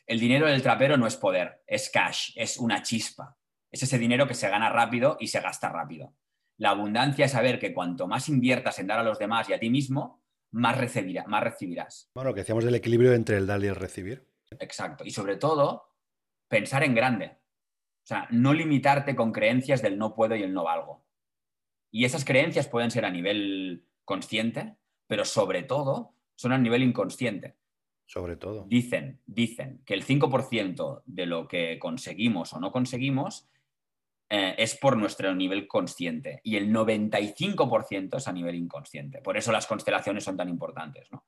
El dinero del trapero no es poder, es cash, es una chispa. Es ese dinero que se gana rápido y se gasta rápido. La abundancia es saber que cuanto más inviertas en dar a los demás y a ti mismo, más, más recibirás. Bueno, que decíamos del equilibrio entre el dar y el recibir. Exacto. Y sobre todo, pensar en grande. O sea, no limitarte con creencias del no puedo y el no valgo. Y esas creencias pueden ser a nivel consciente, pero sobre todo son a nivel inconsciente. Sobre todo. Dicen, dicen que el 5% de lo que conseguimos o no conseguimos eh, es por nuestro nivel consciente y el 95% es a nivel inconsciente. Por eso las constelaciones son tan importantes. ¿no?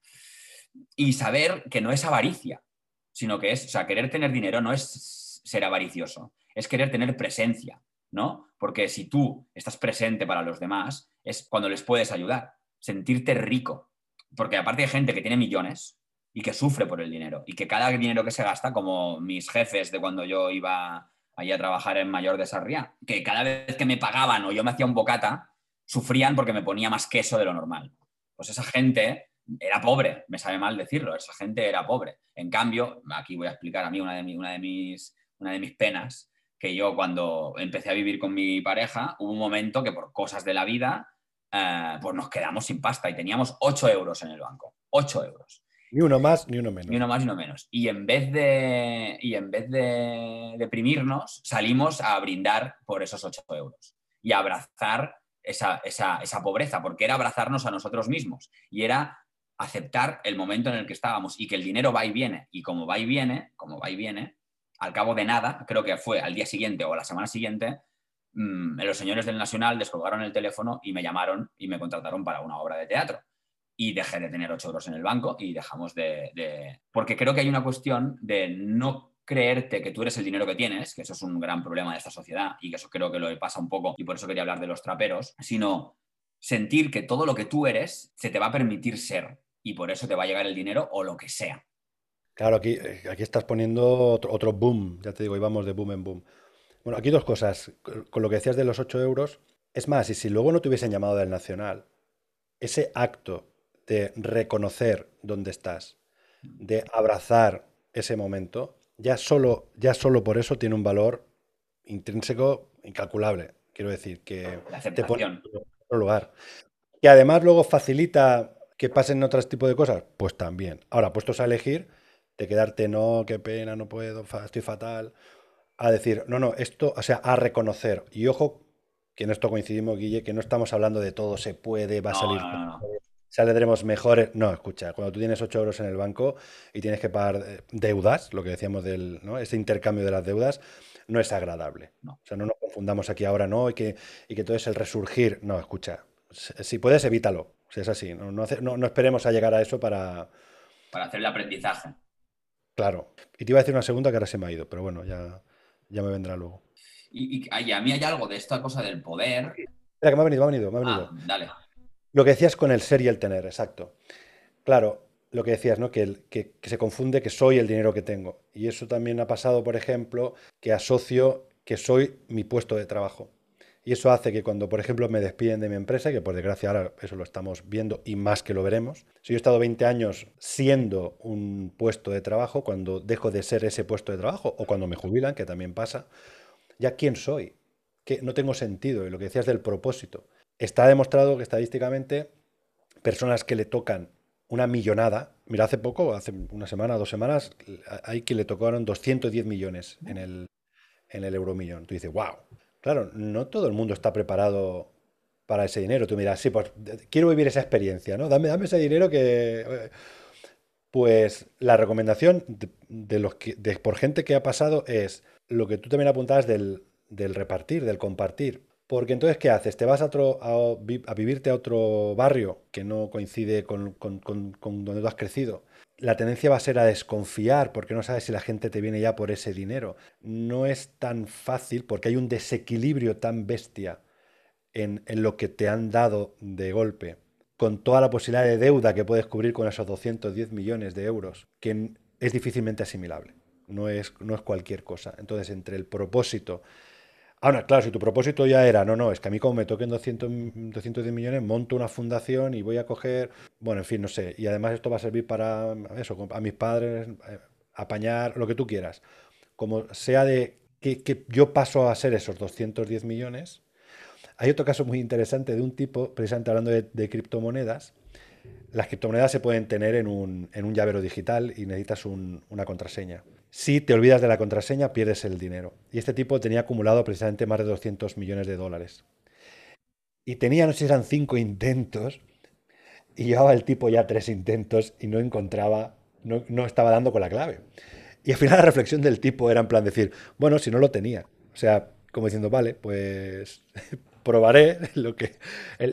Y saber que no es avaricia, sino que es, o sea, querer tener dinero no es ser avaricioso, es querer tener presencia, ¿no? Porque si tú estás presente para los demás, es cuando les puedes ayudar, sentirte rico. Porque aparte hay gente que tiene millones y que sufre por el dinero y que cada dinero que se gasta, como mis jefes de cuando yo iba allí a trabajar en Mayor de Sarriá, que cada vez que me pagaban o yo me hacía un bocata, sufrían porque me ponía más queso de lo normal. Pues esa gente era pobre, me sabe mal decirlo, esa gente era pobre. En cambio, aquí voy a explicar a mí una de, una de, mis, una de mis penas, que yo cuando empecé a vivir con mi pareja, hubo un momento que por cosas de la vida, eh, pues nos quedamos sin pasta y teníamos 8 euros en el banco. 8 euros. Ni uno más, ni uno menos. Ni uno más, ni uno menos. Y en vez de, y en vez de deprimirnos, salimos a brindar por esos 8 euros y a abrazar esa, esa, esa pobreza, porque era abrazarnos a nosotros mismos y era aceptar el momento en el que estábamos y que el dinero va y viene. Y como va y viene, como va y viene, al cabo de nada, creo que fue al día siguiente o a la semana siguiente, mmm, los señores del Nacional descolgaron el teléfono y me llamaron y me contrataron para una obra de teatro. Y dejé de tener 8 euros en el banco y dejamos de, de... Porque creo que hay una cuestión de no creerte que tú eres el dinero que tienes, que eso es un gran problema de esta sociedad y que eso creo que lo pasa un poco y por eso quería hablar de los traperos, sino sentir que todo lo que tú eres se te va a permitir ser y por eso te va a llegar el dinero o lo que sea. Claro, aquí, eh, aquí estás poniendo otro, otro boom, ya te digo, íbamos de boom en boom. Bueno, aquí dos cosas. Con lo que decías de los 8 euros, es más, y si luego no te hubiesen llamado del Nacional, ese acto de reconocer dónde estás, de abrazar ese momento, ya solo, ya solo por eso tiene un valor intrínseco incalculable. Quiero decir, que te pone en otro lugar. Y además luego facilita que pasen otros tipos de cosas, pues también. Ahora, puestos a elegir, de quedarte, no, qué pena, no puedo, estoy fatal, a decir, no, no, esto, o sea, a reconocer. Y ojo, que en esto coincidimos, Guille, que no estamos hablando de todo se puede, va a salir, no, no, saldremos mejores. No, escucha, cuando tú tienes 8 euros en el banco y tienes que pagar eh, deudas, lo que decíamos del, ¿no? ese intercambio de las deudas, no es agradable. O sea, no nos confundamos aquí ahora, ¿no? Y que, y que todo es el resurgir. No, escucha, si puedes, evítalo. Si es así, no, no, no, esperemos a llegar a eso para... Para hacer el aprendizaje. Claro. Y te iba a decir una segunda que ahora se me ha ido, pero bueno, ya, ya me vendrá luego. Y, y, a mí hay algo de esta cosa del poder. Espera, que me ha venido, me ha venido, me ha venido. Ah, dale. Lo que decías con el ser y el tener, exacto. Claro, lo que decías, ¿no? Que, el, que, que, se confunde que soy el dinero que tengo. Y eso también ha pasado, por ejemplo, que asocio que soy mi puesto de trabajo. Y eso hace que cuando, por ejemplo, me despiden de mi empresa, que por desgracia ahora eso lo estamos viendo y más que lo veremos, si yo he estado 20 años siendo un puesto de trabajo, cuando dejo de ser ese puesto de trabajo o cuando me jubilan, que también pasa, ya quién soy, que no tengo sentido. Y lo que decías del propósito. Está demostrado que estadísticamente personas que le tocan una millonada, mira, hace poco, hace una semana, dos semanas, hay que le tocaron 210 millones en el, en el euromillón. Tú dices, wow, Claro, no todo el mundo está preparado para ese dinero. Tú miras, sí, pues quiero vivir esa experiencia, ¿no? Dame, dame ese dinero que... Eh, pues la recomendación de, los que, de, por gente que ha pasado es lo que tú también apuntabas del, del repartir, del compartir. Porque entonces, ¿qué haces? ¿Te vas a, otro, a, vivirte a otro barrio que no coincide con, con, con, con donde tú has crecido? La tendencia va a ser a desconfiar porque no sabes si la gente te viene ya por ese dinero. No es tan fácil porque hay un desequilibrio tan bestia en, en, lo que te han dado de golpe, con toda la posibilidad de deuda que puedes cubrir con esos 210 millones de euros, que es difícilmente asimilable. No es, no es cualquier cosa. Entonces, entre el propósito Ahora, claro, si tu propósito ya era, no, no, es que a mí como me toquen 200, 210 millones, monto una fundación y voy a coger, bueno, en fin, no sé, y además esto va a servir para eso, a mis padres, eh, apañar, lo que tú quieras. Como sea de que, que yo paso a ser esos 210 millones, hay otro caso muy interesante de un tipo, precisamente hablando de, de criptomonedas, las criptomonedas se pueden tener en un, en un llavero digital y necesitas un, una contraseña. Si te olvidas de la contraseña, pierdes el dinero. Y este tipo tenía acumulado precisamente más de 200 millones de dólares. Y tenía, no sé si eran cinco intentos, y llevaba el tipo ya tres intentos y no encontraba no, no estaba dando con la clave. Y al final la reflexión del tipo era en plan decir, bueno, si no lo tenía. O sea, como diciendo, vale, pues probaré lo que...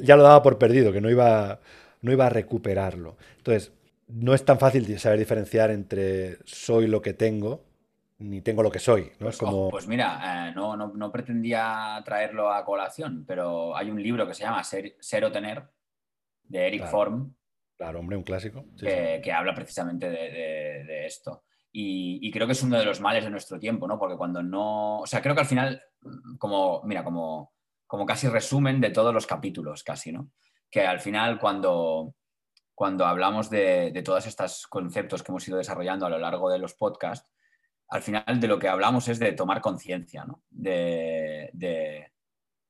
Ya lo daba por perdido, que no iba, no iba a recuperarlo. Entonces, no es tan fácil saber diferenciar entre soy lo que tengo ni tengo lo que soy. ¿no? Pues, es como... pues mira, eh, no, no, no, pretendía traerlo a colación, pero hay un libro que se llama Ser, o Tener, de Eric Claro. Form, Claro, hombre, un clásico. Sí, que, que habla precisamente de, de- de esto. Y, y creo que es uno de los males de nuestro tiempo, ¿no? Porque cuando no. O sea, creo que al final, como, mira, como, como casi resumen de todos los capítulos, casi, ¿no? Que al final, cuando, cuando hablamos de, de todos estos conceptos que hemos ido desarrollando a lo largo de los podcasts, al final de lo que hablamos es de tomar conciencia, ¿no? De,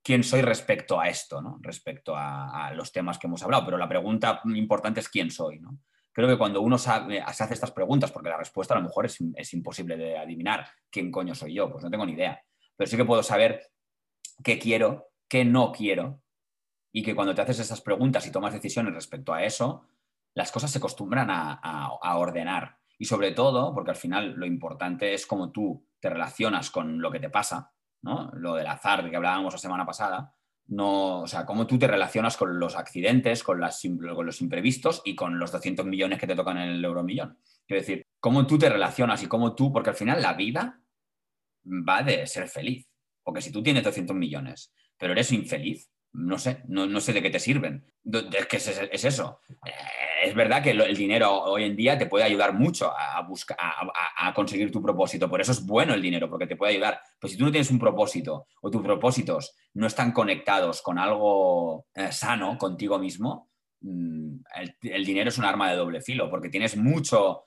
quién soy respecto a esto, ¿no? Respecto a, los temas que hemos hablado. Pero la pregunta importante es quién soy, ¿no? creo que cuando uno se hace estas preguntas, porque la respuesta a lo mejor es, es imposible de adivinar quién coño soy yo, pues no tengo ni idea. Pero sí que puedo saber qué quiero, qué no quiero, y que cuando te haces esas preguntas y tomas decisiones respecto a eso, las cosas se acostumbran a, a- ordenar. Y sobre todo, porque al final lo importante es cómo tú te relacionas con lo que te pasa, ¿no? Lo del azar que hablábamos la semana pasada, no, o sea, cómo tú te relacionas con los accidentes, con, con los imprevistos y con los 200 millones que te tocan en el euromillón. Quiero decir, cómo tú te relacionas y cómo tú, porque al final la vida va de ser feliz. Porque si tú tienes 200 millones, pero eres infeliz, no sé, no, no sé de qué te sirven. Es que es, es eso. Eh, Es verdad que el dinero hoy en día te puede ayudar mucho a, buscar, a, conseguir tu propósito. Por eso es bueno el dinero, porque te puede ayudar. Pero si tú no tienes un propósito o tus propósitos no están conectados con algo eh, sano contigo mismo, mm, el, el dinero es un arma de doble filo, porque tienes mucho,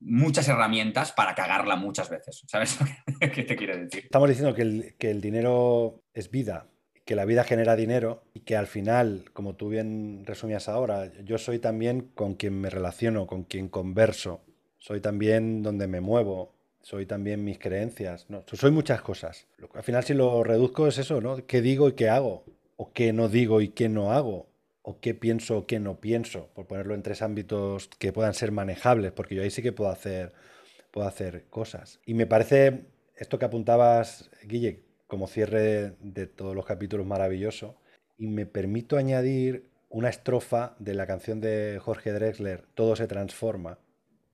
muchas herramientas para cagarla muchas veces. ¿Sabes qué te quiero decir? Estamos diciendo que el, que el dinero es vida, que la vida genera dinero y que al final, como tú bien resumías ahora, yo soy también con quien me relaciono, con quien converso, soy también donde me muevo, soy también mis creencias, ¿no? soy muchas cosas. Al final si lo reduzco es eso, ¿no? ¿Qué digo y qué hago? ¿O qué no digo y qué no hago? ¿O qué pienso o qué no pienso? Por ponerlo en tres ámbitos que puedan ser manejables, porque yo ahí sí que puedo hacer, puedo hacer cosas. Y me parece esto que apuntabas, Guille, como cierre de todos los capítulos maravilloso. Y me permito añadir una estrofa de la canción de Jorge Drexler, Todo se transforma,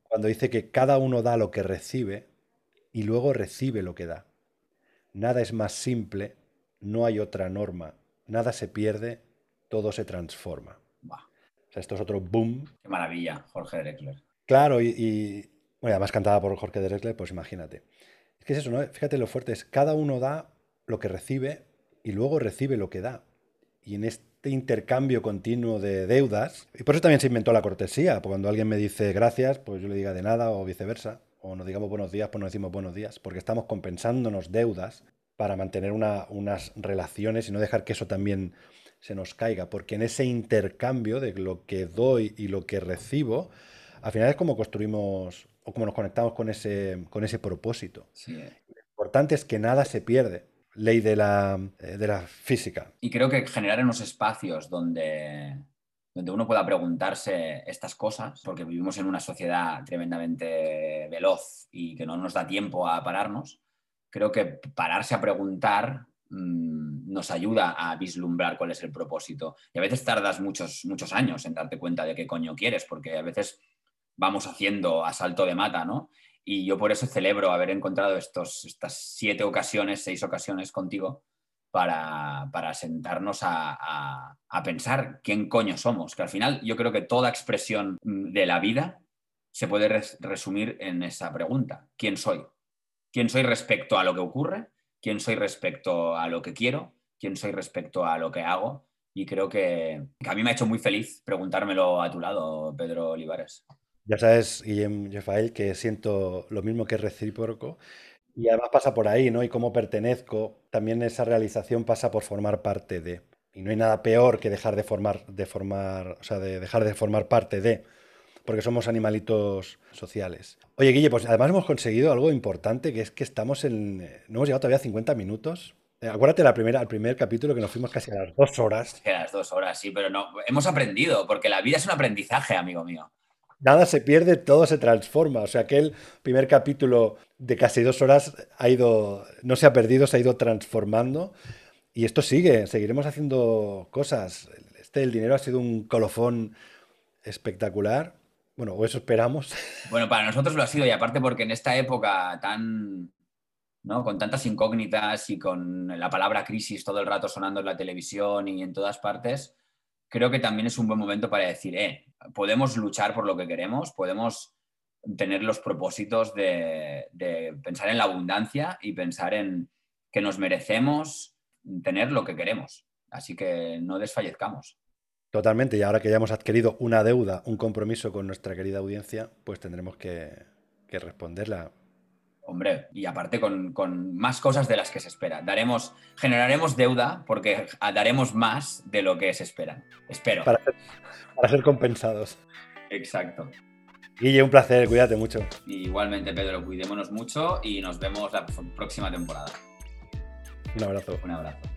cuando dice que cada uno da lo que recibe y luego recibe lo que da. Nada es más simple, no hay otra norma, nada se pierde, todo se transforma. O sea, esto es otro boom. qué maravilla, Jorge Drexler. Claro, y, y, bueno, además cantada por Jorge Drexler, pues imagínate. Es que es eso, ¿no? Fíjate lo fuerte es, cada uno da lo que recibe y luego recibe lo que da. Y en este intercambio continuo de deudas, y por eso también se inventó la cortesía, cuando alguien me dice gracias, pues yo le diga de nada o viceversa, o nos digamos buenos días, pues nos decimos buenos días, porque estamos compensándonos deudas para mantener una- unas relaciones y no dejar que eso también se nos caiga, porque en ese intercambio de lo que doy y lo que recibo, al final es como construimos o como nos conectamos con ese, con ese propósito. Sí, eh. Lo importante es que nada se pierde. Ley de la, eh, de la física. Y creo que generar unos espacios donde, donde uno pueda preguntarse estas cosas, porque vivimos en una sociedad tremendamente veloz y que no nos da tiempo a pararnos, creo que pararse a preguntar mm, nos ayuda a vislumbrar cuál es el propósito. Y a veces tardas muchos, muchos años en darte cuenta de qué coño quieres, porque a veces vamos haciendo a salto de mata, ¿no? Y yo por eso celebro haber encontrado estos, estas siete ocasiones, seis ocasiones contigo para, para sentarnos a, a- pensar quién coño somos. Que al final yo creo que toda expresión de la vida se puede res- resumir en esa pregunta. ¿Quién soy? ¿Quién soy respecto a lo que ocurre? ¿Quién soy respecto a lo que quiero? ¿Quién soy respecto a lo que hago? Y creo que, que a mí me ha hecho muy feliz preguntármelo a tu lado, Pedro Olivares. Ya sabes, Guillem Jefael, que siento lo mismo que es recíproco. Y además pasa por ahí, ¿no? Y cómo pertenezco, también esa realización pasa por formar parte de. Y no hay nada peor que dejar de formar, de formar, o sea, de dejar de formar parte de, porque somos animalitos sociales. Oye, Guille, pues además hemos conseguido algo importante, que es que estamos en. No hemos llegado todavía a 50 minutos. Eh, acuérdate la primera, el primer capítulo que nos fuimos casi a las dos horas. Que las dos horas, sí, pero no. Hemos aprendido, porque la vida es un aprendizaje, amigo mío. Nada se pierde, todo se transforma. O sea, aquel primer capítulo de casi dos horas ha ido, no se ha perdido, se ha ido transformando. Y esto sigue, seguiremos haciendo cosas. Este, el dinero ha sido un colofón espectacular. Bueno, o eso esperamos. Bueno, para nosotros lo ha sido, y aparte porque en esta época tan, ¿no? Con tantas incógnitas y con la palabra crisis todo el rato sonando en la televisión y en todas partes, creo que también es un buen momento para decir, eh, podemos luchar por lo que queremos, podemos tener los propósitos de, pensar en la abundancia y pensar en que nos merecemos tener lo que queremos. Así que no desfallezcamos. Totalmente, y ahora que ya hemos adquirido una deuda, un compromiso con nuestra querida audiencia, pues tendremos que, responderla. Hombre, y aparte con, más cosas de las que se espera. Daremos, generaremos deuda porque daremos más de lo que se esperan. Espero. Para para ser compensados. Exacto. Guille, un placer, cuídate mucho. igualmente, Pedro, cuidémonos mucho y nos vemos la próxima temporada. Un abrazo. Un abrazo.